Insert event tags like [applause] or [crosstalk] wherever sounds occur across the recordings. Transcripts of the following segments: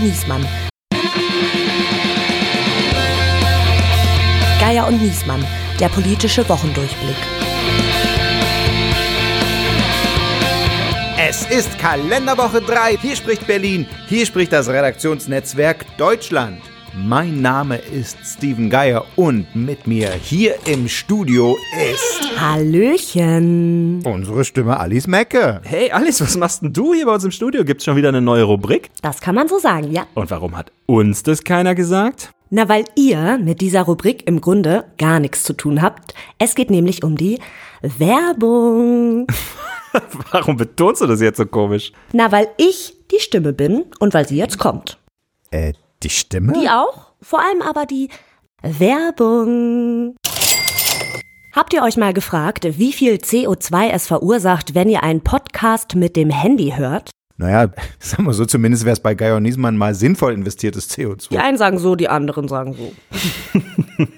Niesmann. Geier und Niesmann, der politische Wochendurchblick. Es ist Kalenderwoche 3. Hier spricht Berlin. Hier spricht das Redaktionsnetzwerk Deutschland. Mein Name ist Steven Geier und mit mir hier im Studio ist Hallöchen. unsere Stimme Alice Mecke. Hey Alice, was machst denn du hier bei uns im Studio? Gibt's schon wieder eine neue Rubrik? Das kann man so sagen, ja. Und warum hat uns das keiner gesagt? Na, weil ihr mit dieser Rubrik im Grunde gar nichts zu tun habt. Es geht nämlich um die Werbung. [laughs] Warum betonst du das jetzt so komisch? Na, weil ich die Stimme bin und weil sie jetzt kommt. Äh, die Stimme? Die auch, vor allem aber die Werbung. Habt ihr euch mal gefragt, wie viel CO2 es verursacht, wenn ihr einen Podcast mit dem Handy hört? Naja, [laughs] sagen wir so, zumindest wäre es bei Geier und Niesmann mal sinnvoll investiertes CO2. Die einen sagen so, die anderen sagen so. [laughs]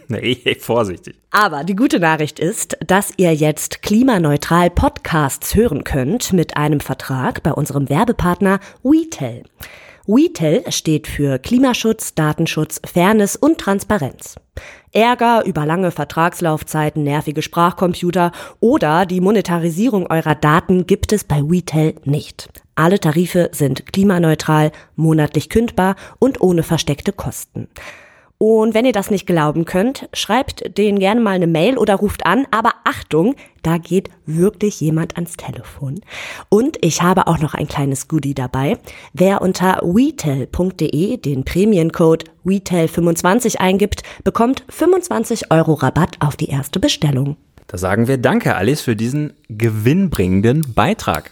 Nee, vorsichtig. Aber die gute Nachricht ist, dass ihr jetzt klimaneutral Podcasts hören könnt mit einem Vertrag bei unserem Werbepartner WeTel. WeTel steht für Klimaschutz, Datenschutz, Fairness und Transparenz. Ärger über lange Vertragslaufzeiten, nervige Sprachcomputer oder die Monetarisierung eurer Daten gibt es bei WeTel nicht. Alle Tarife sind klimaneutral, monatlich kündbar und ohne versteckte Kosten. Und wenn ihr das nicht glauben könnt, schreibt denen gerne mal eine Mail oder ruft an. Aber Achtung, da geht wirklich jemand ans Telefon. Und ich habe auch noch ein kleines Goodie dabei. Wer unter wetel.de den Prämiencode WeTel25 eingibt, bekommt 25 Euro Rabatt auf die erste Bestellung. Da sagen wir Danke, Alice, für diesen gewinnbringenden Beitrag.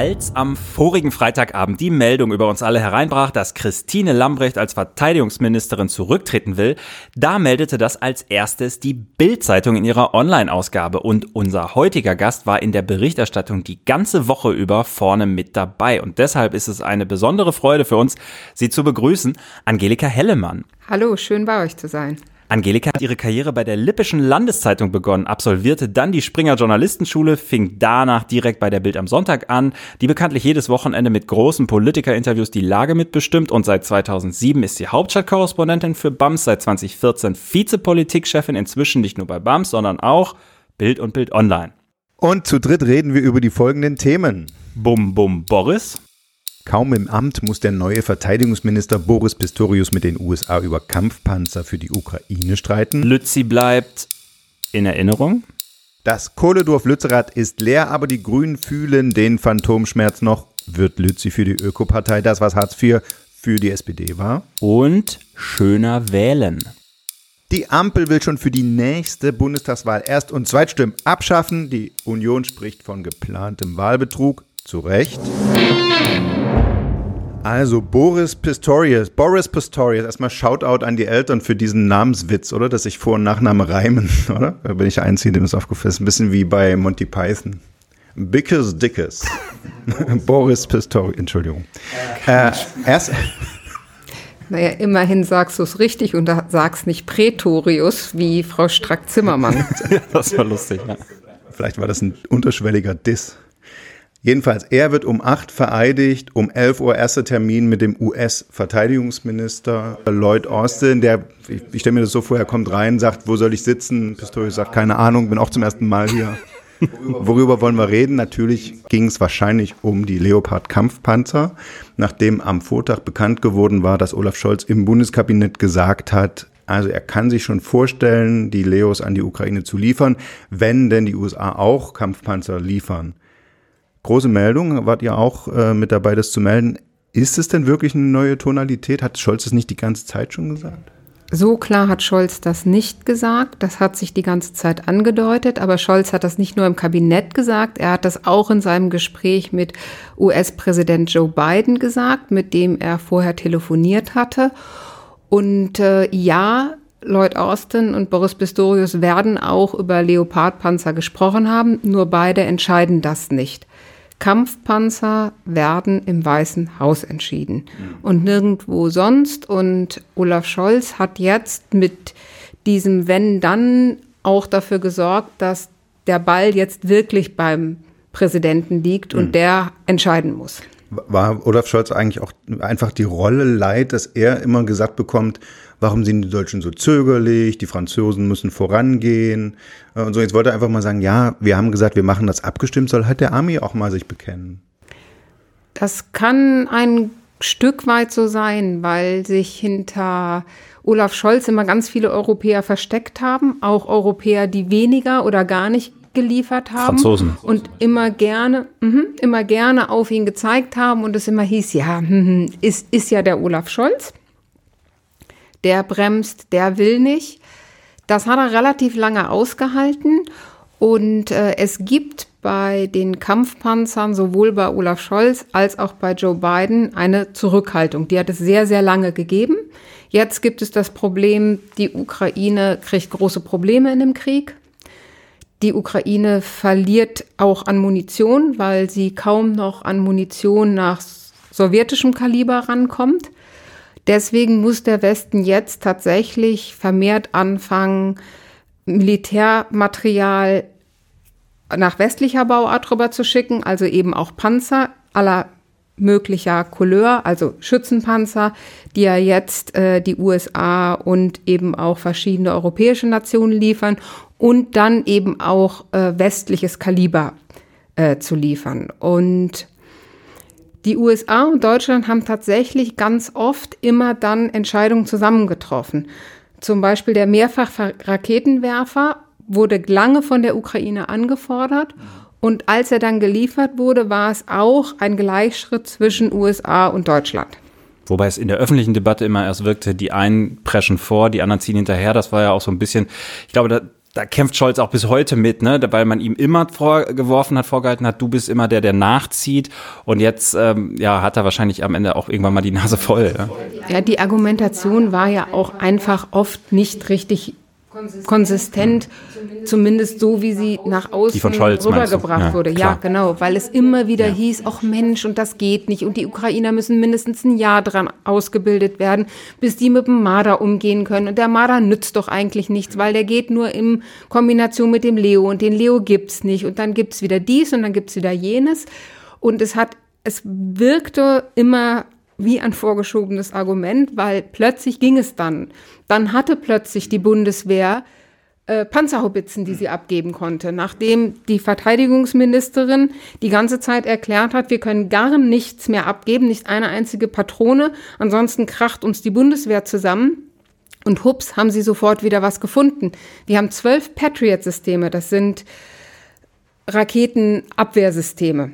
Als am vorigen Freitagabend die Meldung über uns alle hereinbrach, dass Christine Lambrecht als Verteidigungsministerin zurücktreten will, da meldete das als erstes die Bild-Zeitung in ihrer Online-Ausgabe und unser heutiger Gast war in der Berichterstattung die ganze Woche über vorne mit dabei und deshalb ist es eine besondere Freude für uns, sie zu begrüßen, Angelika Hellemann. Hallo, schön bei euch zu sein. Angelika hat ihre Karriere bei der Lippischen Landeszeitung begonnen, absolvierte dann die Springer Journalistenschule, fing danach direkt bei der Bild am Sonntag an, die bekanntlich jedes Wochenende mit großen Politikerinterviews die Lage mitbestimmt und seit 2007 ist sie Hauptstadtkorrespondentin für BAMS, seit 2014 Vizepolitikchefin, inzwischen nicht nur bei BAMS, sondern auch Bild und Bild Online. Und zu dritt reden wir über die folgenden Themen. Bum Bum Boris, Kaum im Amt muss der neue Verteidigungsminister Boris Pistorius mit den USA über Kampfpanzer für die Ukraine streiten. Lützi bleibt in Erinnerung. Das Kohledorf Lützerath ist leer, aber die Grünen fühlen den Phantomschmerz noch. Wird Lützi für die Ökopartei das, was Hartz IV für die SPD war? Und schöner wählen. Die Ampel will schon für die nächste Bundestagswahl Erst- und Zweitstimmen abschaffen. Die Union spricht von geplantem Wahlbetrug. Zu Recht. Also Boris Pistorius, Boris Pistorius, erstmal Shoutout an die Eltern für diesen Namenswitz, oder? Dass sich Vor- und Nachname reimen, [laughs] oder? Da bin ich der Einzige, dem es aufgefallen ist. Ein bisschen wie bei Monty Python. Bickes Dickes. [laughs] Boris Pistorius, Entschuldigung. Äh, erst, Naja, immerhin sagst du es richtig und sagst nicht Prätorius wie Frau Strack-Zimmermann. [laughs] Das war lustig, ja. vielleicht war das ein unterschwelliger Diss. Jedenfalls, er wird um 8 vereidigt, um 11 Uhr erster Termin mit dem US-Verteidigungsminister Lloyd Austin, der, ich, ich stelle mir das so vor, er kommt rein, sagt, wo soll ich sitzen? Pistorius sagt, keine Ahnung, bin auch zum ersten Mal hier. Worüber wollen wir reden? Natürlich ging es wahrscheinlich um die Leopard-Kampfpanzer, nachdem am Vortag bekannt geworden war, dass Olaf Scholz im Bundeskabinett gesagt hat, also er kann sich schon vorstellen, die Leos an die Ukraine zu liefern, wenn denn die USA auch Kampfpanzer liefern. Große Meldung, wart ihr auch äh, mit dabei, das zu melden. Ist es denn wirklich eine neue Tonalität? Hat Scholz es nicht die ganze Zeit schon gesagt? So klar hat Scholz das nicht gesagt. Das hat sich die ganze Zeit angedeutet. Aber Scholz hat das nicht nur im Kabinett gesagt, er hat das auch in seinem Gespräch mit US-Präsident Joe Biden gesagt, mit dem er vorher telefoniert hatte. Und äh, ja, Lloyd Austin und Boris Pistorius werden auch über Leopardpanzer gesprochen haben, nur beide entscheiden das nicht. Kampfpanzer werden im Weißen Haus entschieden und nirgendwo sonst. Und Olaf Scholz hat jetzt mit diesem Wenn dann auch dafür gesorgt, dass der Ball jetzt wirklich beim Präsidenten liegt und der entscheiden muss. War Olaf Scholz eigentlich auch einfach die Rolle leid, dass er immer gesagt bekommt, warum sind die Deutschen so zögerlich, die Franzosen müssen vorangehen äh, und so. Jetzt wollte er einfach mal sagen, ja, wir haben gesagt, wir machen das abgestimmt, soll halt der Army auch mal sich bekennen. Das kann ein Stück weit so sein, weil sich hinter Olaf Scholz immer ganz viele Europäer versteckt haben, auch Europäer, die weniger oder gar nicht geliefert haben Franzosen. und immer gerne, mh, immer gerne auf ihn gezeigt haben und es immer hieß, ja, mh, ist, ist ja der Olaf Scholz, der bremst, der will nicht. Das hat er relativ lange ausgehalten und äh, es gibt bei den Kampfpanzern sowohl bei Olaf Scholz als auch bei Joe Biden eine Zurückhaltung. Die hat es sehr, sehr lange gegeben. Jetzt gibt es das Problem, die Ukraine kriegt große Probleme in dem Krieg. Die Ukraine verliert auch an Munition, weil sie kaum noch an Munition nach sowjetischem Kaliber rankommt. Deswegen muss der Westen jetzt tatsächlich vermehrt anfangen, Militärmaterial nach westlicher Bauart rüber zu schicken, also eben auch Panzer aller möglicher Couleur, also Schützenpanzer, die ja jetzt äh, die USA und eben auch verschiedene europäische Nationen liefern und dann eben auch äh, westliches Kaliber äh, zu liefern. Und die USA und Deutschland haben tatsächlich ganz oft immer dann Entscheidungen zusammengetroffen. Zum Beispiel der Mehrfach-Raketenwerfer wurde lange von der Ukraine angefordert. Und als er dann geliefert wurde, war es auch ein Gleichschritt zwischen USA und Deutschland. Wobei es in der öffentlichen Debatte immer erst wirkte, die einen preschen vor, die anderen ziehen hinterher. Das war ja auch so ein bisschen, ich glaube, da, da kämpft Scholz auch bis heute mit, ne? weil man ihm immer vorgeworfen hat, vorgehalten hat, du bist immer der, der nachzieht. Und jetzt ähm, ja, hat er wahrscheinlich am Ende auch irgendwann mal die Nase voll. Ja? ja, die Argumentation war ja auch einfach oft nicht richtig konsistent, zumindest so, wie sie nach außen rübergebracht ja, wurde. Ja, genau, weil es immer wieder ja. hieß, ach Mensch, und das geht nicht. Und die Ukrainer müssen mindestens ein Jahr dran ausgebildet werden, bis die mit dem Marder umgehen können. Und der Marder nützt doch eigentlich nichts, weil der geht nur in Kombination mit dem Leo. Und den Leo gibt's nicht. Und dann gibt's wieder dies und dann gibt's wieder jenes. Und es hat, es wirkte immer wie ein vorgeschobenes Argument, weil plötzlich ging es dann. Dann hatte plötzlich die Bundeswehr äh, Panzerhaubitzen, die sie abgeben konnte, nachdem die Verteidigungsministerin die ganze Zeit erklärt hat, wir können gar nichts mehr abgeben, nicht eine einzige Patrone, ansonsten kracht uns die Bundeswehr zusammen. Und hups, haben sie sofort wieder was gefunden. Wir haben zwölf Patriot-Systeme, das sind Raketenabwehrsysteme.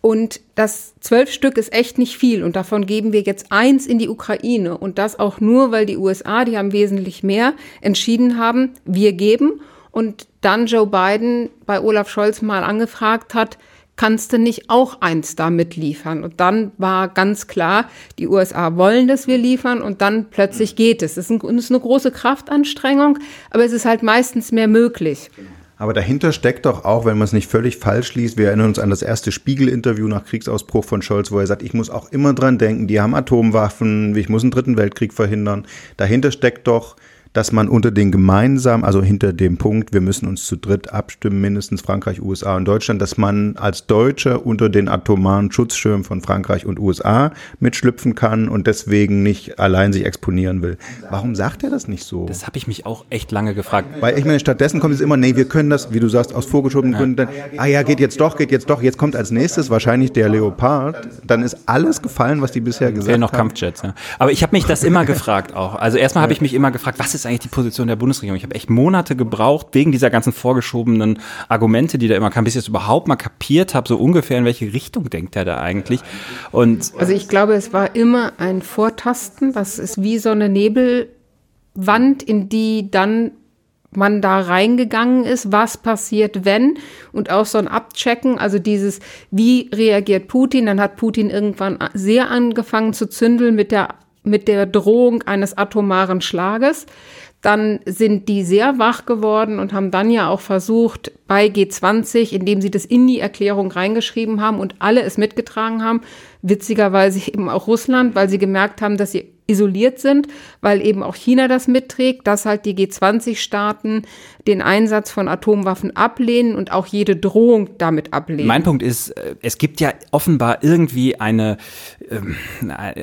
Und das zwölf Stück ist echt nicht viel. Und davon geben wir jetzt eins in die Ukraine. Und das auch nur, weil die USA, die haben wesentlich mehr, entschieden haben, wir geben. Und dann Joe Biden bei Olaf Scholz mal angefragt hat, kannst du nicht auch eins da mitliefern? Und dann war ganz klar, die USA wollen, dass wir liefern und dann plötzlich geht es. Es ist, eine große Kraftanstrengung, aber es ist halt meistens mehr möglich. Aber dahinter steckt doch auch, wenn man es nicht völlig falsch liest, wir erinnern uns an das erste Spiegel-Interview nach Kriegsausbruch von Scholz, wo er sagt, ich muss auch immer dran denken, die haben Atomwaffen, ich muss einen dritten Weltkrieg verhindern. Dahinter steckt doch dass man unter den gemeinsamen, also hinter dem Punkt, wir müssen uns zu dritt abstimmen, mindestens Frankreich, USA und Deutschland, dass man als Deutscher unter den atomaren Schutzschirm von Frankreich und USA mitschlüpfen kann und deswegen nicht allein sich exponieren will. Warum sagt er das nicht so? Das habe ich mich auch echt lange gefragt. Weil ich meine, stattdessen kommt es immer, nee, wir können das, wie du sagst, aus vorgeschobenen Gründen, dann, ah ja, geht jetzt doch, geht jetzt doch, jetzt kommt als nächstes wahrscheinlich der Leopard, dann ist alles gefallen, was die bisher gesagt haben. noch Kampfjets, ja. Aber ich habe mich das immer [laughs] gefragt auch. Also erstmal habe ich mich immer gefragt, was ist ist eigentlich die Position der Bundesregierung? Ich habe echt Monate gebraucht, wegen dieser ganzen vorgeschobenen Argumente, die da immer kamen, bis ich es überhaupt mal kapiert habe, so ungefähr in welche Richtung denkt er da eigentlich. Und also ich glaube, es war immer ein Vortasten, das ist wie so eine Nebelwand, in die dann man da reingegangen ist, was passiert, wenn und auch so ein Abchecken, also dieses, wie reagiert Putin, dann hat Putin irgendwann sehr angefangen zu zündeln mit der mit der Drohung eines atomaren Schlages. Dann sind die sehr wach geworden und haben dann ja auch versucht, bei G20, indem sie das in die Erklärung reingeschrieben haben und alle es mitgetragen haben, witzigerweise eben auch Russland, weil sie gemerkt haben, dass sie isoliert sind, weil eben auch China das mitträgt, dass halt die G20-Staaten den Einsatz von Atomwaffen ablehnen und auch jede Drohung damit ablehnen. Mein Punkt ist, äh, es gibt ja offenbar irgendwie eine,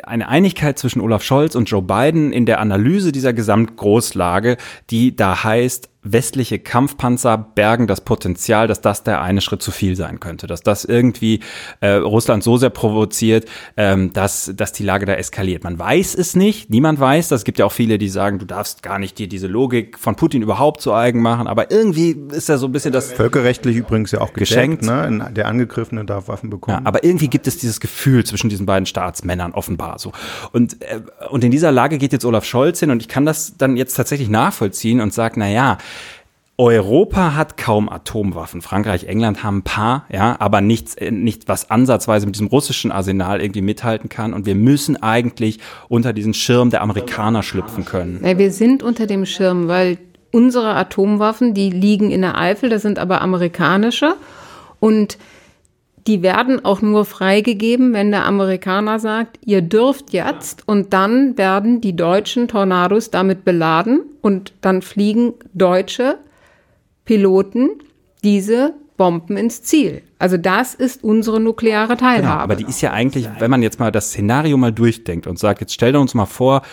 eine Einigkeit zwischen Olaf Scholz und Joe Biden in der Analyse dieser Gesamtgroßlage, die da heißt, westliche Kampfpanzer bergen das Potenzial, dass das der eine Schritt zu viel sein könnte, dass das irgendwie äh, Russland so sehr provoziert, ähm, dass, dass die Lage da eskaliert. Man weiß es nicht, niemand weiß das. Es gibt ja auch viele, die sagen, du darfst gar nicht dir diese Logik von Putin überhaupt zu eigen machen, aber irgendwie ist ja so ein bisschen das völkerrechtlich übrigens ja auch geschenkt. ne? Der Angegriffene darf Waffen bekommen. Ja, aber irgendwie gibt es dieses Gefühl zwischen diesen beiden Staatsmännern offenbar so. Und äh, und in dieser Lage geht jetzt Olaf Scholz hin und ich kann das dann jetzt tatsächlich nachvollziehen und sage, na ja, Europa hat kaum Atomwaffen. Frankreich, England haben ein paar, ja, aber nichts, äh, nicht was ansatzweise mit diesem russischen Arsenal irgendwie mithalten kann. Und wir müssen eigentlich unter diesen Schirm der Amerikaner schlüpfen können. Ja, wir sind unter dem Schirm, weil unsere Atomwaffen, die liegen in der Eifel, das sind aber amerikanische. Und die werden auch nur freigegeben, wenn der Amerikaner sagt, ihr dürft jetzt und dann werden die deutschen Tornados damit beladen und dann fliegen deutsche Piloten diese Bomben ins Ziel. Also das ist unsere nukleare Teilhabe. Genau, aber die ist ja eigentlich, wenn man jetzt mal das Szenario mal durchdenkt und sagt, jetzt stell dir uns mal vor,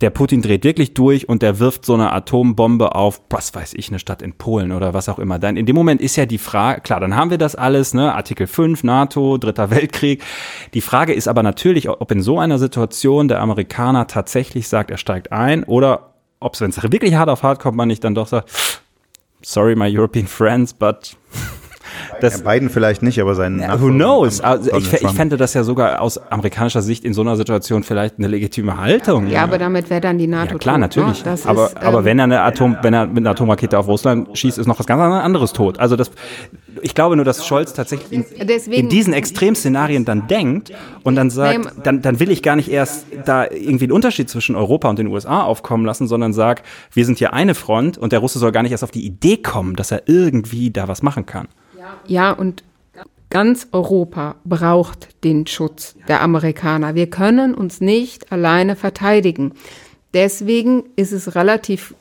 der Putin dreht wirklich durch und der wirft so eine Atombombe auf, was weiß ich, eine Stadt in Polen oder was auch immer. Dann in dem Moment ist ja die Frage, klar, dann haben wir das alles, ne, Artikel 5, NATO, Dritter Weltkrieg. Die Frage ist aber natürlich, ob in so einer Situation der Amerikaner tatsächlich sagt, er steigt ein oder ob es, wenn es wirklich hart auf hart kommt, man nicht dann doch sagt, sorry, my European friends, but das, ja, Biden vielleicht nicht, aber sein ja, Who knows? Also ich, ich fände das ja sogar aus amerikanischer Sicht in so einer Situation vielleicht eine legitime Haltung. Ja, aber damit wäre dann die NATO. Ja, klar, tot, ne? natürlich. Ne? aber, ist, aber ähm, wenn er eine Atom, wenn er mit einer Atomrakete auf Russland schießt, ist noch was ganz anderes tot. Also das, ich glaube nur, dass Scholz tatsächlich in, Deswegen, in diesen Extremszenarien dann denkt und dann sagt, dann, dann will ich gar nicht erst da irgendwie einen Unterschied zwischen Europa und den USA aufkommen lassen, sondern sag, wir sind hier eine Front und der Russe soll gar nicht erst auf die Idee kommen, dass er irgendwie da was machen kann. Ja, und ganz Europa braucht den Schutz der Amerikaner. Wir können uns nicht alleine verteidigen. Deswegen ist es relativ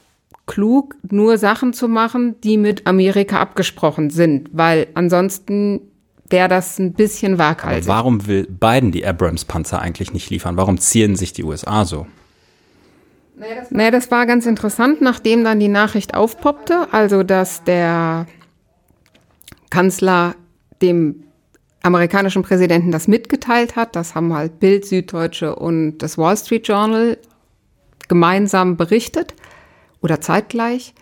klug, nur Sachen zu machen, die mit Amerika abgesprochen sind, weil ansonsten wäre das ein bisschen waghalsig. Aber warum will Biden die Abrams-Panzer eigentlich nicht liefern? Warum ziehen sich die USA so? Naja, das war ganz interessant, nachdem dann die Nachricht aufpoppte, also dass der Kanzler dem amerikanischen Präsidenten das mitgeteilt hat. Das haben halt Bild, Süddeutsche und das Wall Street Journal gemeinsam berichtet oder zeitgleich.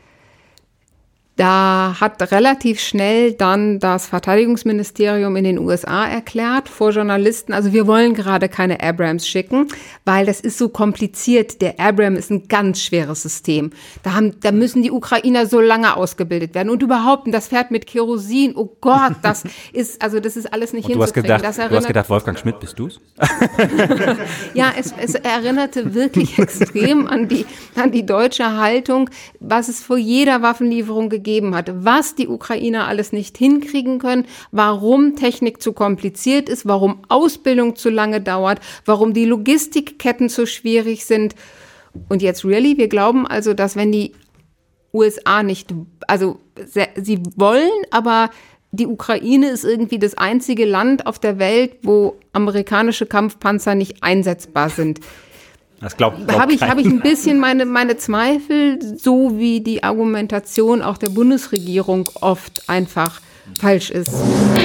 Da hat relativ schnell dann das Verteidigungsministerium in den USA erklärt vor Journalisten, also wir wollen gerade keine Abrams schicken, weil das ist so kompliziert. Der Abram ist ein ganz schweres System. Da, haben, da müssen die Ukrainer so lange ausgebildet werden und überhaupt, das fährt mit Kerosin. Oh Gott, das [laughs] ist, also das ist alles nicht und hinzukriegen. Du hast gedacht, du hast gedacht Wolfgang Schmidt, bist du's? [laughs] ja, es, es erinnerte wirklich [laughs] extrem an die, an die deutsche Haltung, was es vor jeder Waffenlieferung gegeben gegeben hat, was die Ukrainer alles nicht hinkriegen können, warum Technik zu kompliziert ist, warum Ausbildung zu lange dauert, warum die Logistikketten zu schwierig sind. Und jetzt really, wir glauben also, dass wenn die USA nicht, also sie wollen, aber die Ukraine ist irgendwie das einzige Land auf der Welt, wo amerikanische Kampfpanzer nicht einsetzbar sind. Das glaubt glaub Habe ich, hab ich ein bisschen meine, meine Zweifel, so wie die Argumentation auch der Bundesregierung oft einfach falsch ist.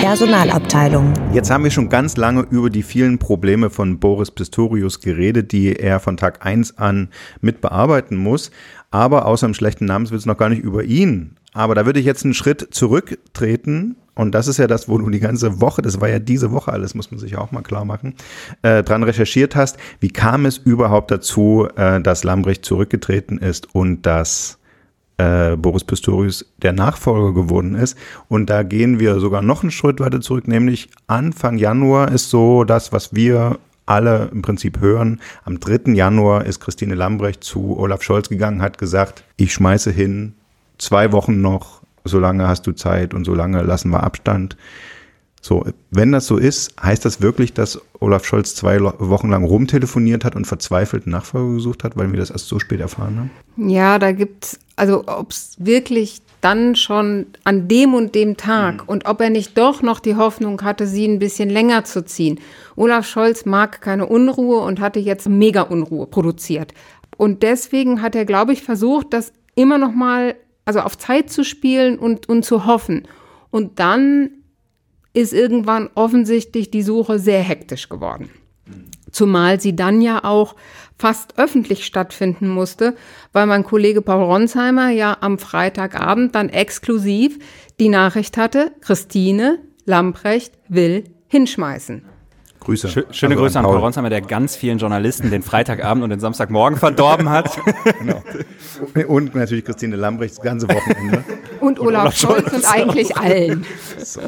Personalabteilung. Jetzt haben wir schon ganz lange über die vielen Probleme von Boris Pistorius geredet, die er von Tag 1 an mit bearbeiten muss. Aber außer dem schlechten Namenswitz noch gar nicht über ihn. Aber da würde ich jetzt einen Schritt zurücktreten und das ist ja das, wo du die ganze Woche, das war ja diese Woche alles, muss man sich auch mal klar machen, äh, dran recherchiert hast. Wie kam es überhaupt dazu, äh, dass Lambrecht zurückgetreten ist und dass äh, Boris Pistorius der Nachfolger geworden ist? Und da gehen wir sogar noch einen Schritt weiter zurück, nämlich Anfang Januar ist so das, was wir alle im Prinzip hören. Am 3. Januar ist Christine Lambrecht zu Olaf Scholz gegangen, hat gesagt, ich schmeiße hin, zwei Wochen noch, solange hast du Zeit und solange lassen wir Abstand. So, wenn das so ist, heißt das wirklich, dass Olaf Scholz zwei Wochen lang rumtelefoniert hat und verzweifelt Nachfolger gesucht hat, weil wir das erst so spät erfahren haben? Ja, da gibt's, also ob es wirklich dann schon an dem und dem Tag mhm. und ob er nicht doch noch die Hoffnung hatte, sie ein bisschen länger zu ziehen. Olaf Scholz mag keine Unruhe und hatte jetzt mega Unruhe produziert. Und deswegen hat er, glaube ich, versucht, das immer noch mal, also auf Zeit zu spielen und, und zu hoffen. Und dann ist irgendwann offensichtlich die Suche sehr hektisch geworden. Zumal sie dann ja auch fast öffentlich stattfinden musste, weil mein Kollege Paul Ronsheimer ja am Freitagabend dann exklusiv die Nachricht hatte, Christine Lamprecht will hinschmeißen. Grüße. Schö schöne also Grüße an Paul, Paul Ronsheimer, der ganz vielen Journalisten den Freitagabend und den Samstagmorgen verdorben hat. [laughs] genau. Und natürlich Christine Lambrecht das ganze Wochenende. [laughs] Und, Olaf, Olaf Scholz, Scholz und eigentlich allen. So.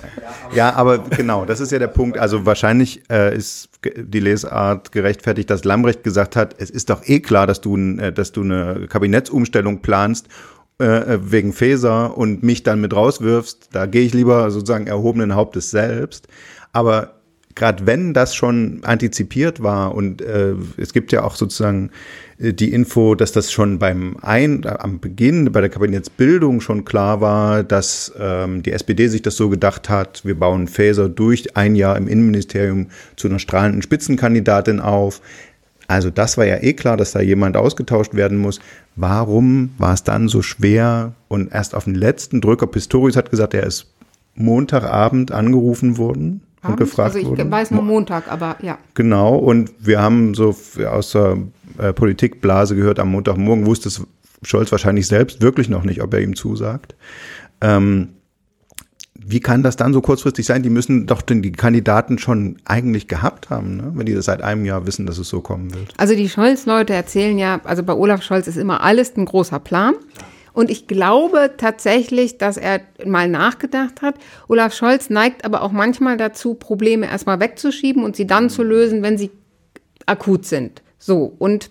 Ja, aber genau, das ist ja der Punkt. Also wahrscheinlich äh, ist die Lesart gerechtfertigt, dass Lambrecht gesagt hat, es ist doch eh klar, dass du, äh, dass du eine Kabinettsumstellung planst äh, wegen Faeser und mich dann mit rauswirfst. Da gehe ich lieber sozusagen erhobenen Hauptes selbst. Aber gerade wenn das schon antizipiert war und äh, es gibt ja auch sozusagen äh, die Info, dass das schon beim ein äh, am Beginn bei der Kabinettsbildung schon klar war, dass ähm, die SPD sich das so gedacht hat, wir bauen Faeser durch ein Jahr im Innenministerium zu einer strahlenden Spitzenkandidatin auf. Also das war ja eh klar, dass da jemand ausgetauscht werden muss. Warum war es dann so schwer und erst auf den letzten Drücker Pistorius hat gesagt, er ist Montagabend angerufen worden und gefragt also ich wurde. weiß nur Montag, aber ja. Genau, und wir haben so aus der äh, Politikblase gehört, am Montagmorgen wusste es Scholz wahrscheinlich selbst wirklich noch nicht, ob er ihm zusagt. Ähm, wie kann das dann so kurzfristig sein? Die müssen doch den, die Kandidaten schon eigentlich gehabt haben, ne? wenn die das seit einem Jahr wissen, dass es so kommen wird. Also die Scholz-Leute erzählen ja, also bei Olaf Scholz ist immer alles ein großer Plan. Und ich glaube tatsächlich, dass er mal nachgedacht hat. Olaf Scholz neigt aber auch manchmal dazu, Probleme erstmal wegzuschieben und sie dann zu lösen, wenn sie akut sind. So. Und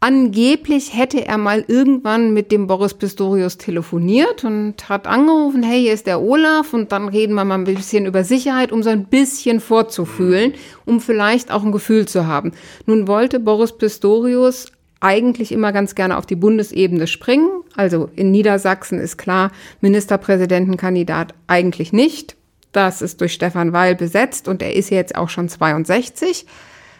angeblich hätte er mal irgendwann mit dem Boris Pistorius telefoniert und hat angerufen, hey, hier ist der Olaf und dann reden wir mal ein bisschen über Sicherheit, um so ein bisschen vorzufühlen, um vielleicht auch ein Gefühl zu haben. Nun wollte Boris Pistorius eigentlich immer ganz gerne auf die Bundesebene springen. Also in Niedersachsen ist klar, Ministerpräsidentenkandidat eigentlich nicht. Das ist durch Stefan Weil besetzt und er ist jetzt auch schon 62.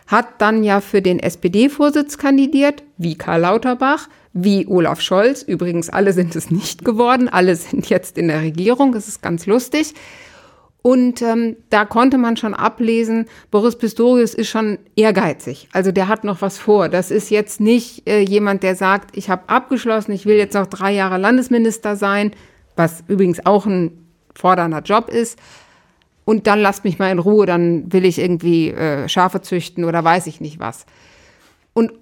Hat dann ja für den SPD-Vorsitz kandidiert, wie Karl Lauterbach, wie Olaf Scholz. Übrigens, alle sind es nicht geworden. Alle sind jetzt in der Regierung. Das ist ganz lustig. Und ähm, da konnte man schon ablesen, Boris Pistorius ist schon ehrgeizig. Also der hat noch was vor. Das ist jetzt nicht äh, jemand, der sagt, ich habe abgeschlossen, ich will jetzt noch drei Jahre Landesminister sein, was übrigens auch ein fordernder Job ist. Und dann lasst mich mal in Ruhe, dann will ich irgendwie äh, Schafe züchten oder weiß ich nicht was. Und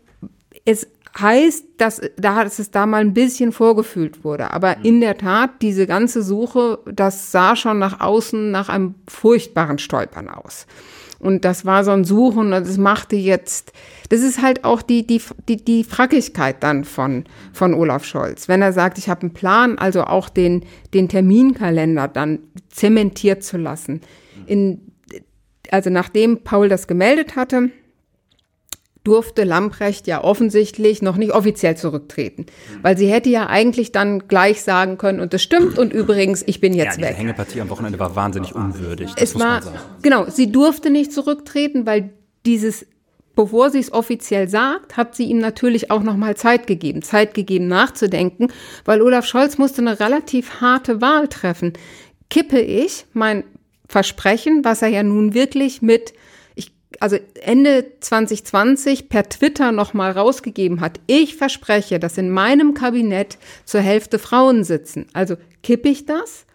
es heißt, dass, dass es da mal ein bisschen vorgefühlt wurde. Aber mhm. in der Tat, diese ganze Suche, das sah schon nach außen nach einem furchtbaren Stolpern aus. Und das war so ein Suchen und das machte jetzt, das ist halt auch die, die, die, die Frackigkeit dann von, von Olaf Scholz. Wenn er sagt, ich habe einen Plan, also auch den, den Terminkalender dann zementiert zu lassen. In, also nachdem Paul das gemeldet hatte, durfte Lamprecht ja offensichtlich noch nicht offiziell zurücktreten. Weil sie hätte ja eigentlich dann gleich sagen können, und das stimmt, und übrigens, ich bin jetzt ja, weg. Die Hängepartie am Wochenende war wahnsinnig unwürdig. es war, genau, sie durfte nicht zurücktreten, weil dieses, bevor sie es offiziell sagt, hat sie ihm natürlich auch nochmal Zeit gegeben, Zeit gegeben nachzudenken, weil Olaf Scholz musste eine relativ harte Wahl treffen. Kippe ich mein Versprechen, was er ja nun wirklich mit also Ende 2020 per Twitter nochmal rausgegeben hat, ich verspreche, dass in meinem Kabinett zur Hälfte Frauen sitzen. Also kippe ich das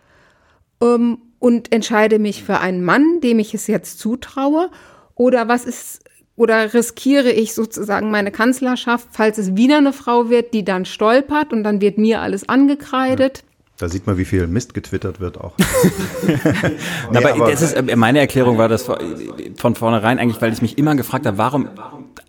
ähm, und entscheide mich für einen Mann, dem ich es jetzt zutraue? Oder was ist, oder riskiere ich sozusagen meine Kanzlerschaft, falls es wieder eine Frau wird, die dann stolpert und dann wird mir alles angekreidet? Da sieht man, wie viel Mist getwittert wird auch. [laughs] nee, aber, aber ist, meine Erklärung war das von vornherein eigentlich, weil ich mich immer gefragt habe, warum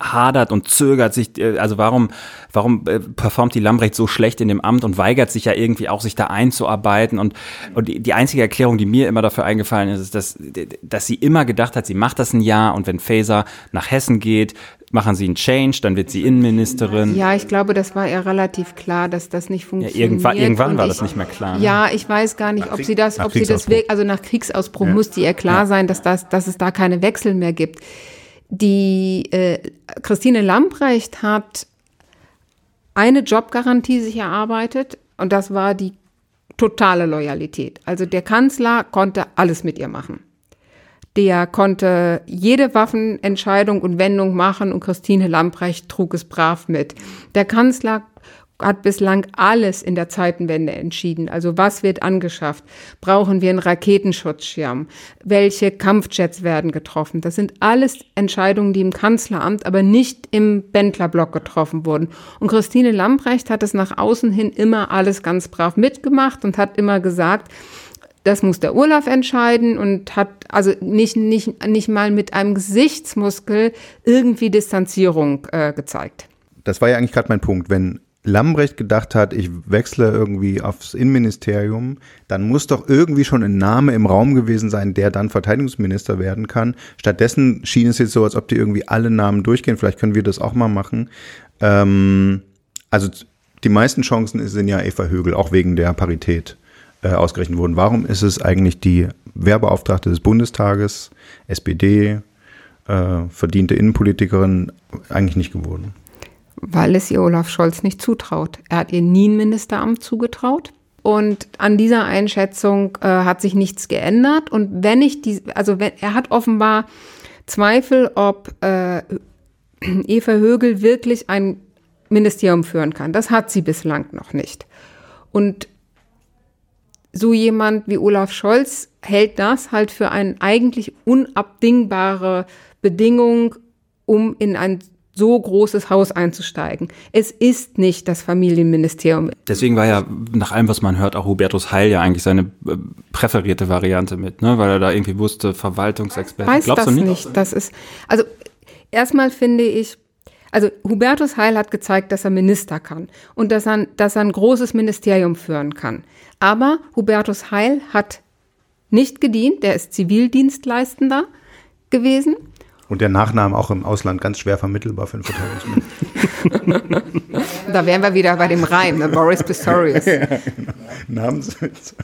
hadert und zögert sich, äh, also warum, warum äh, performt die Lambrecht so schlecht in dem Amt und weigert sich ja irgendwie auch, sich da einzuarbeiten und, und die, einzige Erklärung, die mir immer dafür eingefallen ist, ist, dass, dass sie immer gedacht hat, sie macht das ein Jahr und wenn Faeser nach Hessen geht, machen sie einen Change, dann wird sie Innenministerin. Ja, ich glaube, das war ihr relativ klar, dass das nicht funktioniert. Ja, irgendwann irgendwann war ich, das nicht mehr klar. Ne? Ja, ich weiß gar nicht, ob sie das, ob sie das wirklich, also nach Kriegsausbruch ja. musste ihr klar ja. sein, dass das, dass es da keine Wechsel mehr gibt. Die äh, Christine Lamprecht hat eine Jobgarantie sich erarbeitet und das war die totale Loyalität. Also der Kanzler konnte alles mit ihr machen. Der konnte jede Waffenentscheidung und Wendung machen und Christine Lamprecht trug es brav mit. Der Kanzler hat bislang alles in der Zeitenwende entschieden. Also was wird angeschafft? Brauchen wir einen Raketenschutzschirm? Welche Kampfjets werden getroffen? Das sind alles Entscheidungen, die im Kanzleramt, aber nicht im Bändlerblock getroffen wurden. Und Christine Lamprecht hat es nach außen hin immer alles ganz brav mitgemacht und hat immer gesagt, das muss der Urlaub entscheiden und hat also nicht, nicht, nicht mal mit einem Gesichtsmuskel irgendwie Distanzierung äh, gezeigt. Das war ja eigentlich gerade mein Punkt. Wenn Lambrecht gedacht hat, ich wechsle irgendwie aufs Innenministerium, dann muss doch irgendwie schon ein Name im Raum gewesen sein, der dann Verteidigungsminister werden kann. Stattdessen schien es jetzt so, als ob die irgendwie alle Namen durchgehen. Vielleicht können wir das auch mal machen. Ähm, also die meisten Chancen sind ja Eva Högel, auch wegen der Parität äh, ausgerechnet wurden. Warum ist es eigentlich die Wehrbeauftragte des Bundestages, SPD, äh, verdiente Innenpolitikerin, eigentlich nicht geworden? Weil es ihr Olaf Scholz nicht zutraut. Er hat ihr nie ein Ministeramt zugetraut. Und an dieser Einschätzung äh, hat sich nichts geändert. Und wenn ich die, also wenn, er hat offenbar Zweifel, ob äh, Eva Högel wirklich ein Ministerium führen kann. Das hat sie bislang noch nicht. Und so jemand wie Olaf Scholz hält das halt für eine eigentlich unabdingbare Bedingung, um in ein so großes Haus einzusteigen. Es ist nicht das Familienministerium. Deswegen war ja nach allem, was man hört, auch Hubertus Heil ja eigentlich seine äh, präferierte Variante mit, ne? weil er da irgendwie wusste, Verwaltungsexperte. Weiß Glaubst das du nicht? nicht? Das ist, also erstmal finde ich, also Hubertus Heil hat gezeigt, dass er Minister kann und dass er, dass er ein großes Ministerium führen kann. Aber Hubertus Heil hat nicht gedient, der ist Zivildienstleistender gewesen. Und der Nachname auch im Ausland ganz schwer vermittelbar für einen Verteidigungsminister. [laughs] da wären wir wieder bei dem Reim, ne? Boris Pistorius. [laughs] ja, genau. Namenswitz.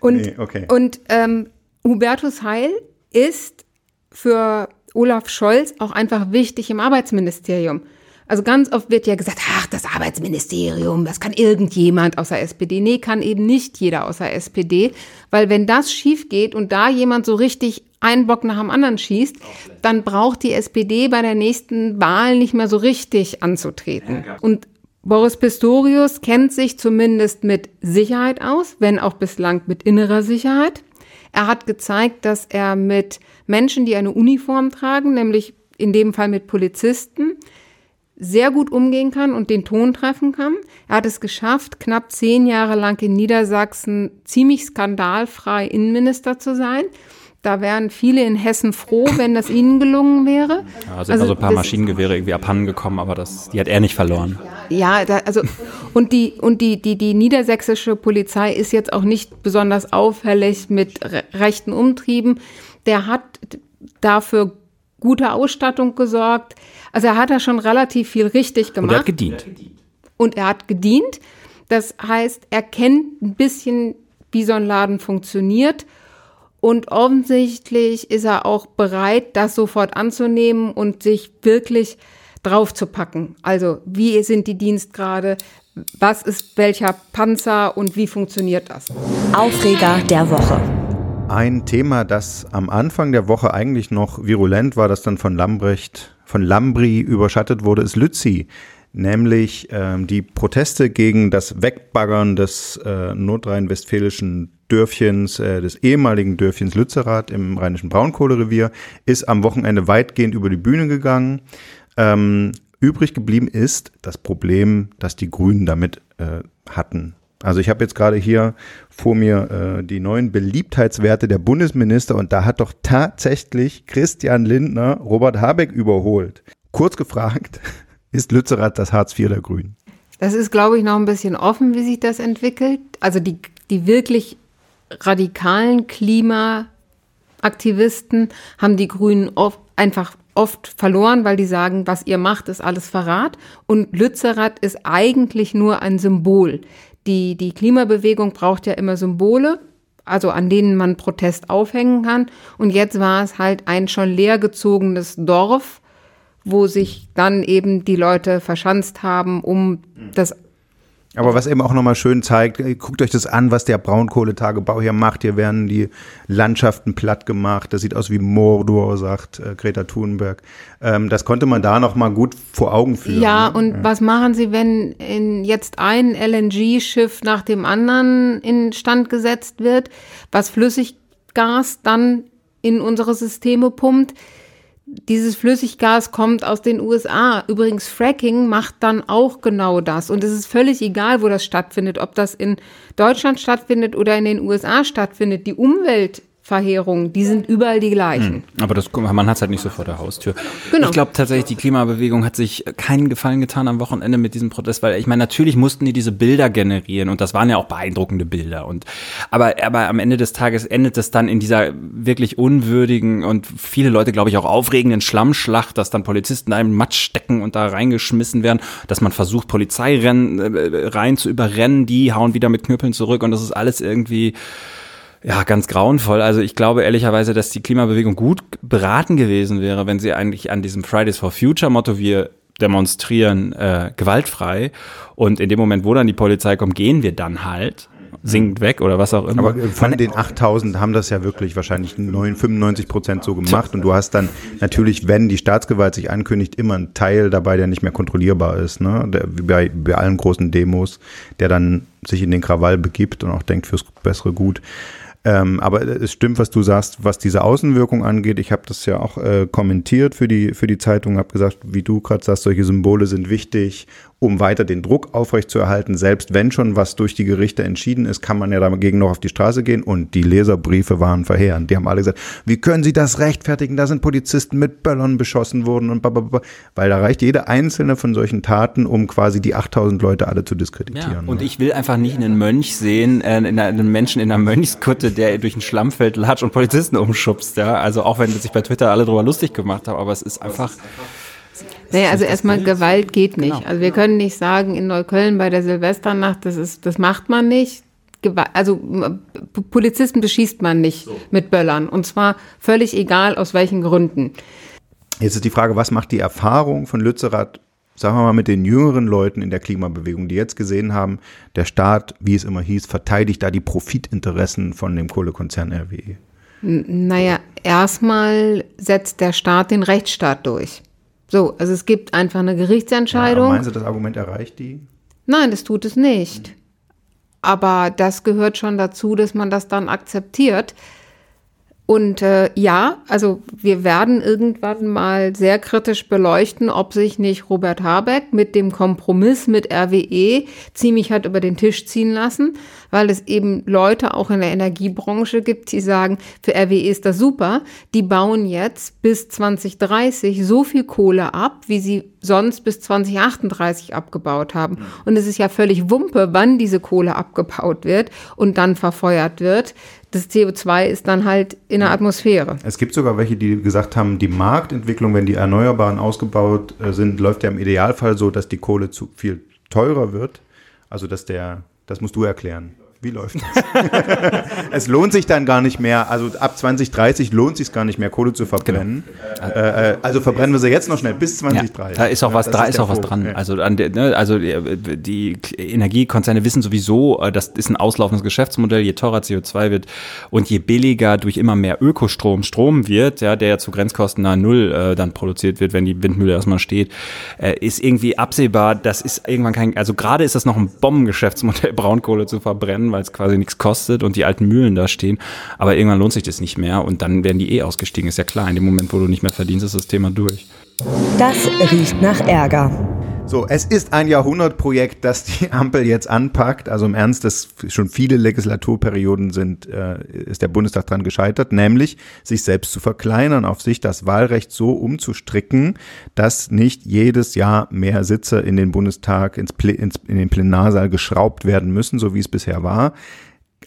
Und, nee, okay. und ähm, Hubertus Heil ist für Olaf Scholz auch einfach wichtig im Arbeitsministerium. Also ganz oft wird ja gesagt, ach, das Arbeitsministerium, das kann irgendjemand außer SPD. Nee, kann eben nicht jeder außer SPD, weil wenn das schief geht und da jemand so richtig einen Bock nach dem anderen schießt, dann braucht die SPD bei der nächsten Wahl nicht mehr so richtig anzutreten. Und Boris Pistorius kennt sich zumindest mit Sicherheit aus, wenn auch bislang mit innerer Sicherheit. Er hat gezeigt, dass er mit Menschen, die eine Uniform tragen, nämlich in dem Fall mit Polizisten, sehr gut umgehen kann und den Ton treffen kann. Er hat es geschafft, knapp zehn Jahre lang in Niedersachsen ziemlich skandalfrei Innenminister zu sein. Da wären viele in Hessen froh, wenn das ihnen gelungen wäre. Ja, sind also, also ein paar Maschinengewehre irgendwie abhanden gekommen, aber das, die hat er nicht verloren. Ja, da, also und die und die die die niedersächsische Polizei ist jetzt auch nicht besonders auffällig mit rechten Umtrieben. Der hat dafür gute Ausstattung gesorgt. Also er hat da schon relativ viel richtig gemacht. Und er hat gedient. Und er hat gedient. Das heißt, er kennt ein bisschen, wie so ein Laden funktioniert. Und offensichtlich ist er auch bereit, das sofort anzunehmen und sich wirklich drauf zu packen. Also, wie sind die Dienstgrade? Was ist welcher Panzer und wie funktioniert das? Aufreger der Woche. Ein Thema, das am Anfang der Woche eigentlich noch virulent war, das dann von Lambrecht von Lambri überschattet wurde, ist Lützi, nämlich ähm, die Proteste gegen das Wegbaggern des äh, nordrhein-westfälischen Dörfchens, äh, des ehemaligen Dörfchens Lützerath im rheinischen Braunkohlerevier, ist am Wochenende weitgehend über die Bühne gegangen. Ähm, übrig geblieben ist das Problem, das die Grünen damit äh, hatten. Also ich habe jetzt gerade hier vor mir äh, die neuen Beliebtheitswerte der Bundesminister und da hat doch tatsächlich Christian Lindner Robert Habeck überholt. kurz gefragt, [laughs] ist Lützerath das Hartz IV der Grünen? Das ist, glaube ich, noch ein bisschen offen, wie sich das entwickelt. Also die, die wirklich radikalen Klimaaktivisten haben die Grünen oft, einfach oft verloren, weil die sagen, was ihr macht, ist alles Verrat. Und Lützerath ist eigentlich nur ein Symbol. Die, die Klimabewegung braucht ja immer Symbole, also an denen man Protest aufhängen kann. Und jetzt war es halt ein schon leergezogenes Dorf, wo sich dann eben die Leute verschanzt haben, um das aber was eben auch nochmal schön zeigt, äh, guckt euch das an, was der Braunkohletagebau hier macht. Hier werden die Landschaften platt gemacht. Das sieht aus wie Mordor, sagt äh, Greta Thunberg. Ähm, das konnte man da nochmal gut vor Augen führen. Ja, ne? und ja. was machen Sie, wenn in jetzt ein LNG-Schiff nach dem anderen in Stand gesetzt wird, was Flüssiggas dann in unsere Systeme pumpt? Dieses Flüssiggas kommt aus den USA. Übrigens, Fracking macht dann auch genau das. Und es ist völlig egal, wo das stattfindet, ob das in Deutschland stattfindet oder in den USA stattfindet. Die Umwelt Verheerungen, die sind überall die gleichen. Hm, aber das, man hat es halt nicht so vor der Haustür. Genau. Ich glaube tatsächlich, die Klimabewegung hat sich keinen Gefallen getan am Wochenende mit diesem Protest, weil ich meine, natürlich mussten die diese Bilder generieren und das waren ja auch beeindruckende Bilder. Und aber, aber am Ende des Tages endet es dann in dieser wirklich unwürdigen und viele Leute, glaube ich, auch aufregenden Schlammschlacht, dass dann Polizisten da im Matsch stecken und da reingeschmissen werden, dass man versucht, Polizeirennen äh, rein zu überrennen, die hauen wieder mit Knüppeln zurück und das ist alles irgendwie ja, ganz grauenvoll. Also ich glaube ehrlicherweise, dass die Klimabewegung gut beraten gewesen wäre, wenn sie eigentlich an diesem Fridays for Future Motto wir demonstrieren äh, gewaltfrei und in dem Moment, wo dann die Polizei kommt, gehen wir dann halt singend weg oder was auch immer. Aber von den 8000 haben das ja wirklich wahrscheinlich 95 Prozent so gemacht und du hast dann natürlich, wenn die Staatsgewalt sich ankündigt, immer einen Teil dabei, der nicht mehr kontrollierbar ist, ne? Der, wie bei, bei allen großen Demos, der dann sich in den Krawall begibt und auch denkt fürs bessere Gut. Ähm, aber es stimmt, was du sagst, was diese Außenwirkung angeht. Ich habe das ja auch äh, kommentiert für die, für die Zeitung, habe gesagt, wie du gerade sagst, solche Symbole sind wichtig um weiter den Druck aufrechtzuerhalten. Selbst wenn schon was durch die Gerichte entschieden ist, kann man ja dagegen noch auf die Straße gehen. Und die Leserbriefe waren verheerend. Die haben alle gesagt, wie können Sie das rechtfertigen? Da sind Polizisten mit Böllern beschossen worden und blablabla. Weil da reicht jede einzelne von solchen Taten, um quasi die 8000 Leute alle zu diskreditieren. Ja, und ne? ich will einfach nicht einen Mönch sehen, äh, einen Menschen in einer Mönchskutte, der durch ein Schlammfeld latscht und Polizisten umschubst. Ja, also auch wenn sich bei Twitter alle drüber lustig gemacht haben, aber es ist einfach naja, also erstmal Gewalt geht nicht. Genau. Also wir können nicht sagen, in Neukölln bei der Silvesternacht, das ist, das macht man nicht. Also Polizisten beschießt man nicht so. mit Böllern. Und zwar völlig egal, aus welchen Gründen. Jetzt ist die Frage, was macht die Erfahrung von Lützerath, sagen wir mal, mit den jüngeren Leuten in der Klimabewegung, die jetzt gesehen haben, der Staat, wie es immer hieß, verteidigt da die Profitinteressen von dem Kohlekonzern RWE? Naja, erstmal setzt der Staat den Rechtsstaat durch. So, also es gibt einfach eine Gerichtsentscheidung. Ja, meinen Sie, das Argument erreicht die? Nein, das tut es nicht. Aber das gehört schon dazu, dass man das dann akzeptiert. Und äh, ja, also wir werden irgendwann mal sehr kritisch beleuchten, ob sich nicht Robert Habeck mit dem Kompromiss mit RWE ziemlich hat über den Tisch ziehen lassen, weil es eben Leute auch in der Energiebranche gibt, die sagen, für RWE ist das super, die bauen jetzt bis 2030 so viel Kohle ab, wie sie sonst bis 2038 abgebaut haben. Und es ist ja völlig Wumpe, wann diese Kohle abgebaut wird und dann verfeuert wird das CO2 ist dann halt in der Atmosphäre. Es gibt sogar welche, die gesagt haben, die Marktentwicklung, wenn die Erneuerbaren ausgebaut äh, sind, läuft ja im Idealfall so, dass die Kohle zu viel teurer wird. Also dass der, das musst du erklären. Wie läuft das? [laughs] es lohnt sich dann gar nicht mehr, also ab 2030 lohnt es sich gar nicht mehr, Kohle zu verbrennen. Genau. Äh, äh, also verbrennen wir sie jetzt noch schnell bis 2030. Ja, da ist auch was, ja, da ist, ist auch was dran. Ja. Also, an der, ne, also die Energiekonzerne wissen sowieso, äh, das ist ein auslaufendes Geschäftsmodell, je teurer CO2 wird und je billiger durch immer mehr Ökostrom Strom wird, ja, der ja zu Grenzkosten nahe Null äh, dann produziert wird, wenn die Windmühle erstmal steht, äh, ist irgendwie absehbar, das ist irgendwann kein, also gerade ist das noch ein Bombengeschäftsmodell, [laughs] Braunkohle zu verbrennen, weil es quasi nichts kostet und die alten Mühlen da stehen. Aber irgendwann lohnt sich das nicht mehr und dann werden die eh ausgestiegen. Ist ja klar, in dem Moment, wo du nicht mehr verdienst, ist das Thema durch. Das riecht nach Ärger. So, es ist ein Jahrhundertprojekt, das die [laughs] Ampel jetzt anpackt. Also im Ernst, das schon viele Legislaturperioden sind, äh, ist der Bundestag dran gescheitert, nämlich sich selbst zu verkleinern, auf sich das Wahlrecht so umzustricken, dass nicht jedes Jahr mehr Sitze in den Bundestag, ins, ins, in den Plenarsaal geschraubt werden müssen, so wie es bisher war.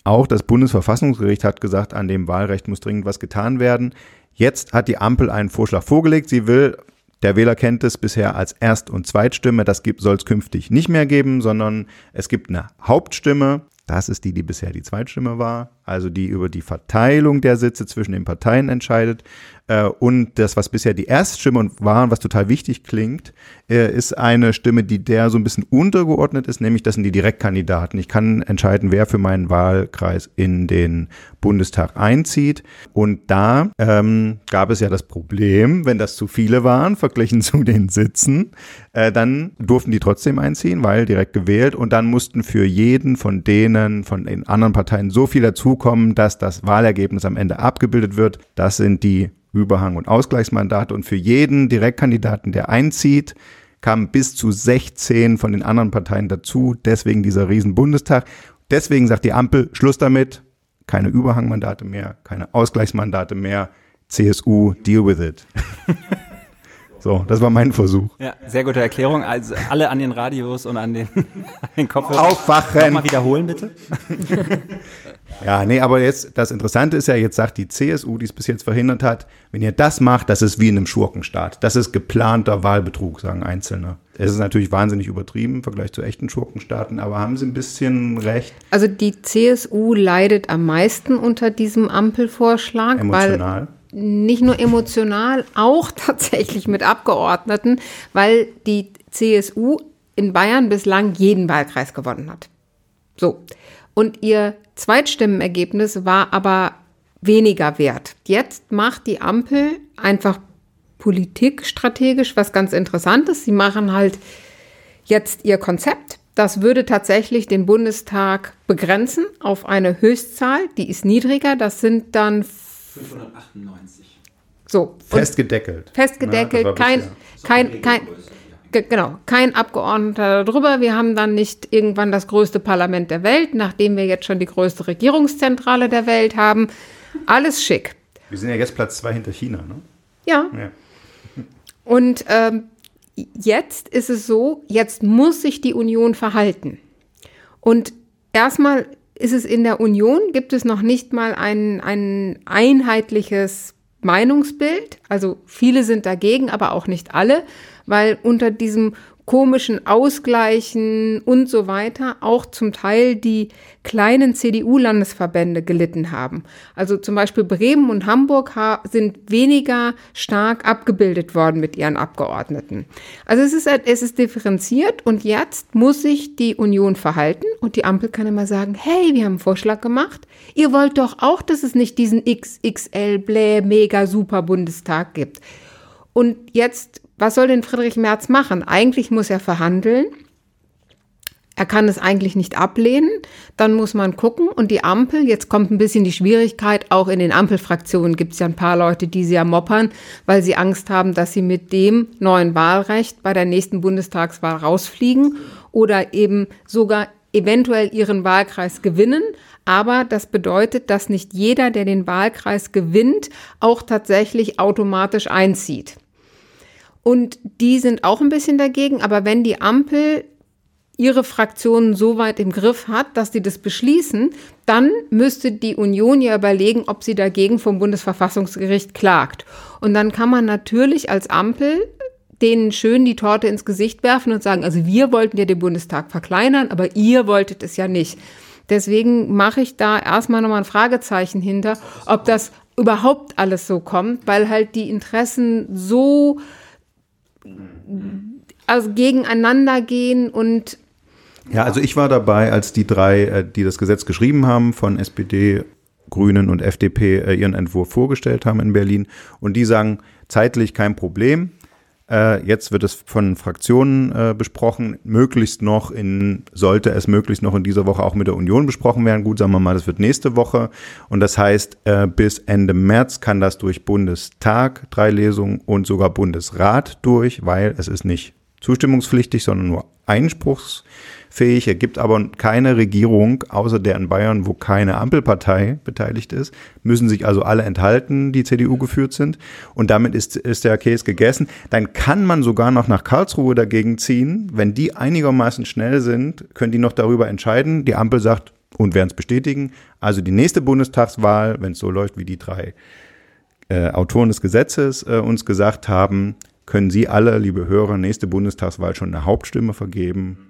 Auch das Bundesverfassungsgericht hat gesagt, an dem Wahlrecht muss dringend was getan werden. Jetzt hat die Ampel einen Vorschlag vorgelegt. Sie will der Wähler kennt es bisher als Erst- und Zweitstimme. Das soll es künftig nicht mehr geben, sondern es gibt eine Hauptstimme. Das ist die, die bisher die Zweitstimme war, also die über die Verteilung der Sitze zwischen den Parteien entscheidet. Äh, und das, was bisher die Erststimme war und was total wichtig klingt, äh, ist eine Stimme, die der so ein bisschen untergeordnet ist, nämlich das sind die Direktkandidaten. Ich kann entscheiden, wer für meinen Wahlkreis in den Bundestag einzieht. Und da ähm, gab es ja das Problem, wenn das zu viele waren, [laughs] verglichen zu den Sitzen, äh, dann durften die trotzdem einziehen, weil direkt gewählt. Und dann mussten für jeden von denen, von den anderen Parteien so viel dazukommen, dass das Wahlergebnis am Ende abgebildet wird. Das sind die Überhang- und Ausgleichsmandate. Und für jeden Direktkandidaten, der einzieht, kamen bis zu 16 von den anderen Parteien dazu. Deswegen dieser Riesen-Bundestag. Deswegen sagt die Ampel, Schluss damit, keine Überhangmandate mehr, keine Ausgleichsmandate mehr. CSU, deal with it. [laughs] So, das war mein Versuch. Ja, sehr gute Erklärung. Also alle an den Radios und an den, [laughs] an den Kopfhörern. Aufwachen! Nochmal wiederholen, bitte. [laughs] Ja, nee, aber jetzt, das Interessante ist ja, jetzt sagt die CSU, die es bis jetzt verhindert hat, wenn ihr das macht, das ist wie in einem Schurkenstaat. Das ist geplanter Wahlbetrug, sagen Einzelne. Es ist natürlich wahnsinnig übertrieben im Vergleich zu echten Schurkenstaaten, aber haben sie ein bisschen recht. Also die CSU leidet am meisten unter diesem Ampelvorschlag, Emotional. weil nicht nur emotional, auch tatsächlich mit Abgeordneten, weil die CSU in Bayern bislang jeden Wahlkreis gewonnen hat. So. Und ihr Zweitstimmenergebnis war aber weniger wert. Jetzt macht die Ampel einfach politikstrategisch was ganz Interessantes. Sie machen halt jetzt ihr Konzept. Das würde tatsächlich den Bundestag begrenzen auf eine Höchstzahl, die ist niedriger. Das sind dann 598. so. Festgedeckelt. Festgedeckelt, war kein, kein, kein, genau, kein Abgeordneter darüber. Wir haben dann nicht irgendwann das größte Parlament der Welt, nachdem wir jetzt schon die größte Regierungszentrale der Welt haben. Alles schick. Wir sind ja jetzt Platz zwei hinter China, ne? Ja. Ja. Und ähm, jetzt ist es so, jetzt muss sich die Union verhalten. Und erstmal ist es in der Union, gibt es noch nicht mal ein, ein einheitliches Meinungsbild. Also viele sind dagegen, aber auch nicht alle, weil unter diesem komischen Ausgleichen und so weiter auch zum Teil die kleinen CDU-Landesverbände gelitten haben. Also zum Beispiel Bremen und Hamburg ha- sind weniger stark abgebildet worden mit ihren Abgeordneten. Also es ist, es ist differenziert und jetzt muss sich die Union verhalten und die Ampel kann immer sagen, hey, wir haben einen Vorschlag gemacht. Ihr wollt doch auch, dass es nicht diesen XXL, blä, mega, super Bundestag gibt. Und jetzt, was soll denn Friedrich Merz machen? Eigentlich muss er verhandeln. Er kann es eigentlich nicht ablehnen. Dann muss man gucken. Und die Ampel, jetzt kommt ein bisschen die Schwierigkeit, auch in den Ampelfraktionen gibt es ja ein paar Leute, die sie ja moppern, weil sie Angst haben, dass sie mit dem neuen Wahlrecht bei der nächsten Bundestagswahl rausfliegen oder eben sogar eventuell ihren Wahlkreis gewinnen. Aber das bedeutet, dass nicht jeder, der den Wahlkreis gewinnt, auch tatsächlich automatisch einzieht. Und die sind auch ein bisschen dagegen. Aber wenn die Ampel ihre Fraktionen so weit im Griff hat, dass sie das beschließen, dann müsste die Union ja überlegen, ob sie dagegen vom Bundesverfassungsgericht klagt. Und dann kann man natürlich als Ampel denen schön die Torte ins Gesicht werfen und sagen, also wir wollten ja den Bundestag verkleinern, aber ihr wolltet es ja nicht. Deswegen mache ich da erstmal nochmal ein Fragezeichen hinter, ob das überhaupt alles so kommt, weil halt die Interessen so also gegeneinander gehen und Ja, also ich war dabei, als die drei, äh, die das Gesetz geschrieben haben, von SPD, Grünen und FDP äh, ihren Entwurf vorgestellt haben in Berlin. Und die sagen, zeitlich kein Problem. Äh, Jetzt wird es von Fraktionen äh, besprochen, möglichst noch in, sollte es möglichst noch in dieser Woche auch mit der Union besprochen werden. Gut, sagen wir mal, das wird nächste Woche. Und das heißt, äh, bis Ende März kann das durch Bundestag, drei Lesungen und sogar Bundesrat durch, weil es ist nicht zustimmungspflichtig, sondern nur einspruchsfähig. Er gibt aber keine Regierung, außer der in Bayern, wo keine Ampelpartei beteiligt ist, müssen sich also alle enthalten, die CDU geführt sind. Und damit ist, ist der Käse gegessen. Dann kann man sogar noch nach Karlsruhe dagegen ziehen. Wenn die einigermaßen schnell sind, können die noch darüber entscheiden. Die Ampel sagt, und werden es bestätigen. Also die nächste Bundestagswahl, wenn es so läuft, wie die drei äh, Autoren des Gesetzes äh, uns gesagt haben, können Sie alle, liebe Hörer, nächste Bundestagswahl schon eine Hauptstimme vergeben.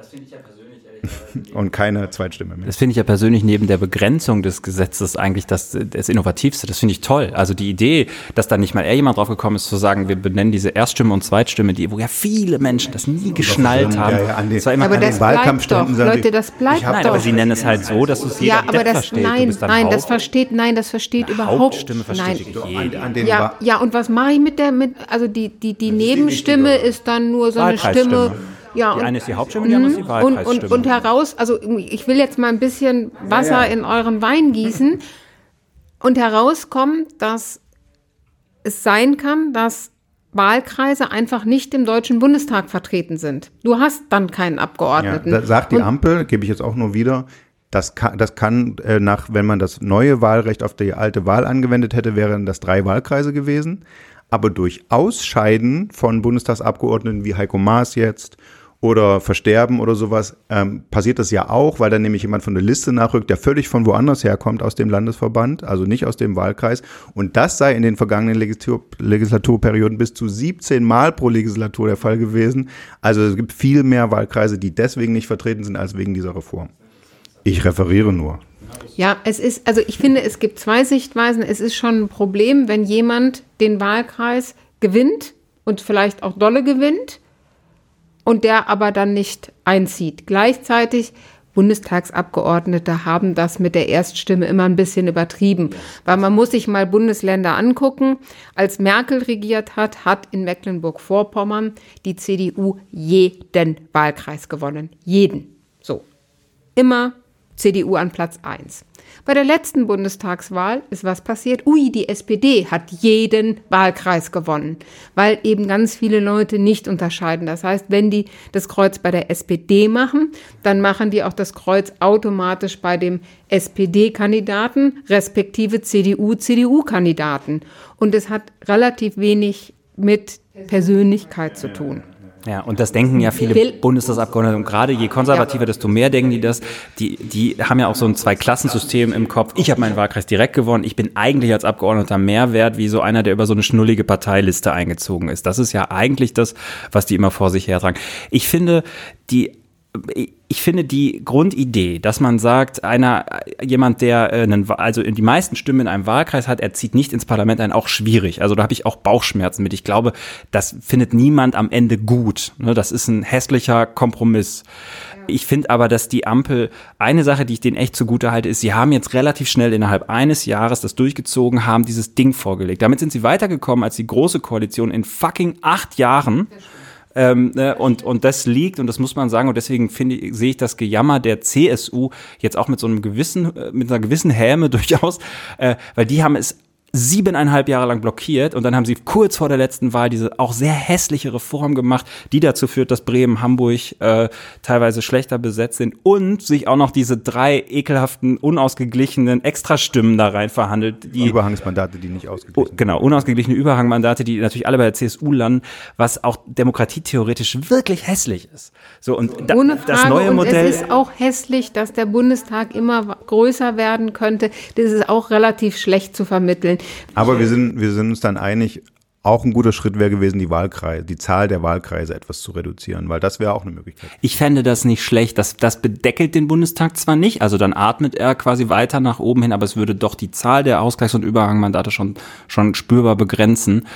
Das finde ich ja persönlich [laughs] und keine Zweitstimme mehr. Das finde ich ja persönlich neben der Begrenzung des Gesetzes eigentlich das, das Innovativste. Das finde ich toll. Also die Idee, dass da nicht mal eher jemand drauf gekommen ist, zu sagen, wir benennen diese Erststimme und Zweitstimme, die, wo ja viele Menschen das nie geschnallt haben. Ja, ja, an den, das war immer aber an das den Wahlkampfständen. Leute, das bleibt nein, doch. aber sie nennen es halt so, dass es jeder ja, aber das, versteht. Nein, nein, das versteht, nein, das versteht überhaupt. Hauptstimme versteht nein. An, an ja, ja, und was mache ich mit der, mit, also die, die, die Nebenstimme ist dann nur so eine Stimme ja, die eine ist die Hauptstimme, die andere ist die Wahlkreisstimme. Und, und, und heraus, also ich will jetzt mal ein bisschen Wasser ja, ja. in euren Wein gießen und herauskommt, dass es sein kann, dass Wahlkreise einfach nicht im Deutschen Bundestag vertreten sind. Du hast dann keinen Abgeordneten. Ja, sagt die und, Ampel, gebe ich jetzt auch nur wieder, das kann, das kann äh, nach, wenn man das neue Wahlrecht auf die alte Wahl angewendet hätte, wären das drei Wahlkreise gewesen. Aber durch Ausscheiden von Bundestagsabgeordneten wie Heiko Maas jetzt oder Versterben oder sowas, ähm, passiert das ja auch, weil dann nämlich jemand von der Liste nachrückt, der völlig von woanders herkommt aus dem Landesverband, also nicht aus dem Wahlkreis. Und das sei in den vergangenen Legislatur Legislaturperioden bis zu 17 Mal pro Legislatur der Fall gewesen. Also es gibt viel mehr Wahlkreise, die deswegen nicht vertreten sind, als wegen dieser Reform. Ich referiere nur. Ja, es ist, also ich finde, es gibt zwei Sichtweisen. Es ist schon ein Problem, wenn jemand den Wahlkreis gewinnt und vielleicht auch dolle gewinnt und der aber dann nicht einzieht. Gleichzeitig Bundestagsabgeordnete haben das mit der Erststimme immer ein bisschen übertrieben, weil man muss sich mal Bundesländer angucken. Als Merkel regiert hat, hat in Mecklenburg-Vorpommern die CDU jeden Wahlkreis gewonnen. Jeden. So. Immer CDU an Platz 1. Bei der letzten Bundestagswahl ist was passiert? Ui, die SPD hat jeden Wahlkreis gewonnen, weil eben ganz viele Leute nicht unterscheiden. Das heißt, wenn die das Kreuz bei der SPD machen, dann machen die auch das Kreuz automatisch bei dem SPD-Kandidaten respektive CDU-CDU-Kandidaten. Und es hat relativ wenig mit Persönlichkeit zu tun. Ja, und das denken ja viele Bundestagsabgeordnete. Und gerade je konservativer, desto mehr denken die das. Die, die haben ja auch so ein Zwei-Klassensystem im Kopf. Ich habe meinen Wahlkreis direkt gewonnen. Ich bin eigentlich als Abgeordneter mehr wert, wie so einer, der über so eine schnullige Parteiliste eingezogen ist. Das ist ja eigentlich das, was die immer vor sich hertragen. Ich finde, die ich finde die Grundidee, dass man sagt, einer, jemand, der äh, einen, also die meisten Stimmen in einem Wahlkreis hat, er zieht nicht ins Parlament ein, auch schwierig. Also da habe ich auch Bauchschmerzen mit. Ich glaube, das findet niemand am Ende gut. Ne, das ist ein hässlicher Kompromiss. Ich finde aber, dass die Ampel, eine Sache, die ich denen echt zugute halte, ist, sie haben jetzt relativ schnell innerhalb eines Jahres das durchgezogen, haben dieses Ding vorgelegt. Damit sind sie weitergekommen als die große Koalition in fucking acht Jahren. Ähm, ne, und, und das liegt, und das muss man sagen, und deswegen finde ich, sehe ich das Gejammer der CSU jetzt auch mit so einem gewissen, äh, mit einer gewissen Häme [laughs] durchaus, äh, weil die haben es siebeneinhalb Jahre lang blockiert und dann haben sie kurz vor der letzten Wahl diese auch sehr hässliche Reform gemacht, die dazu führt, dass Bremen, Hamburg äh, teilweise schlechter besetzt sind und sich auch noch diese drei ekelhaften, unausgeglichenen Extrastimmen da rein verhandelt. Die Überhangsmandate, die nicht ausgeglichen sind. Genau, unausgeglichene Überhangmandate, die natürlich alle bei der CSU landen, was auch demokratietheoretisch wirklich hässlich ist. So und da, Ohne Frage, das neue Modell. Und es ist auch hässlich, dass der Bundestag immer größer werden könnte. Das ist auch relativ schlecht zu vermitteln. Aber wir sind, wir sind uns dann einig, auch ein guter Schritt wäre gewesen, die Wahlkreise, die Zahl der Wahlkreise etwas zu reduzieren, weil das wäre auch eine Möglichkeit. Ich fände das nicht schlecht. Das, das bedeckelt den Bundestag zwar nicht, also dann atmet er quasi weiter nach oben hin, aber es würde doch die Zahl der Ausgleichs- und Überhangmandate schon, schon spürbar begrenzen.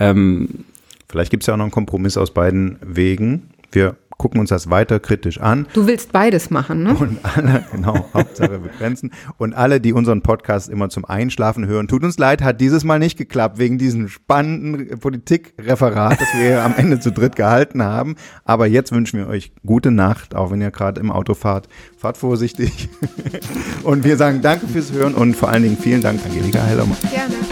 Ähm, Vielleicht gibt es ja auch noch einen Kompromiss aus beiden Wegen. Wir gucken uns das weiter kritisch an. Du willst beides machen, ne? Und alle, [laughs] genau, Hauptsache begrenzen. Und alle, die unseren Podcast immer zum Einschlafen hören, tut uns leid, hat dieses Mal nicht geklappt, wegen diesem spannenden Politikreferat, das wir am Ende zu dritt gehalten haben. Aber jetzt wünschen wir euch gute Nacht, auch wenn ihr gerade im Auto fahrt. Fahrt vorsichtig. [laughs] Und wir sagen danke fürs Hören und vor allen Dingen vielen Dank, Angelika Hellermann. Gerne.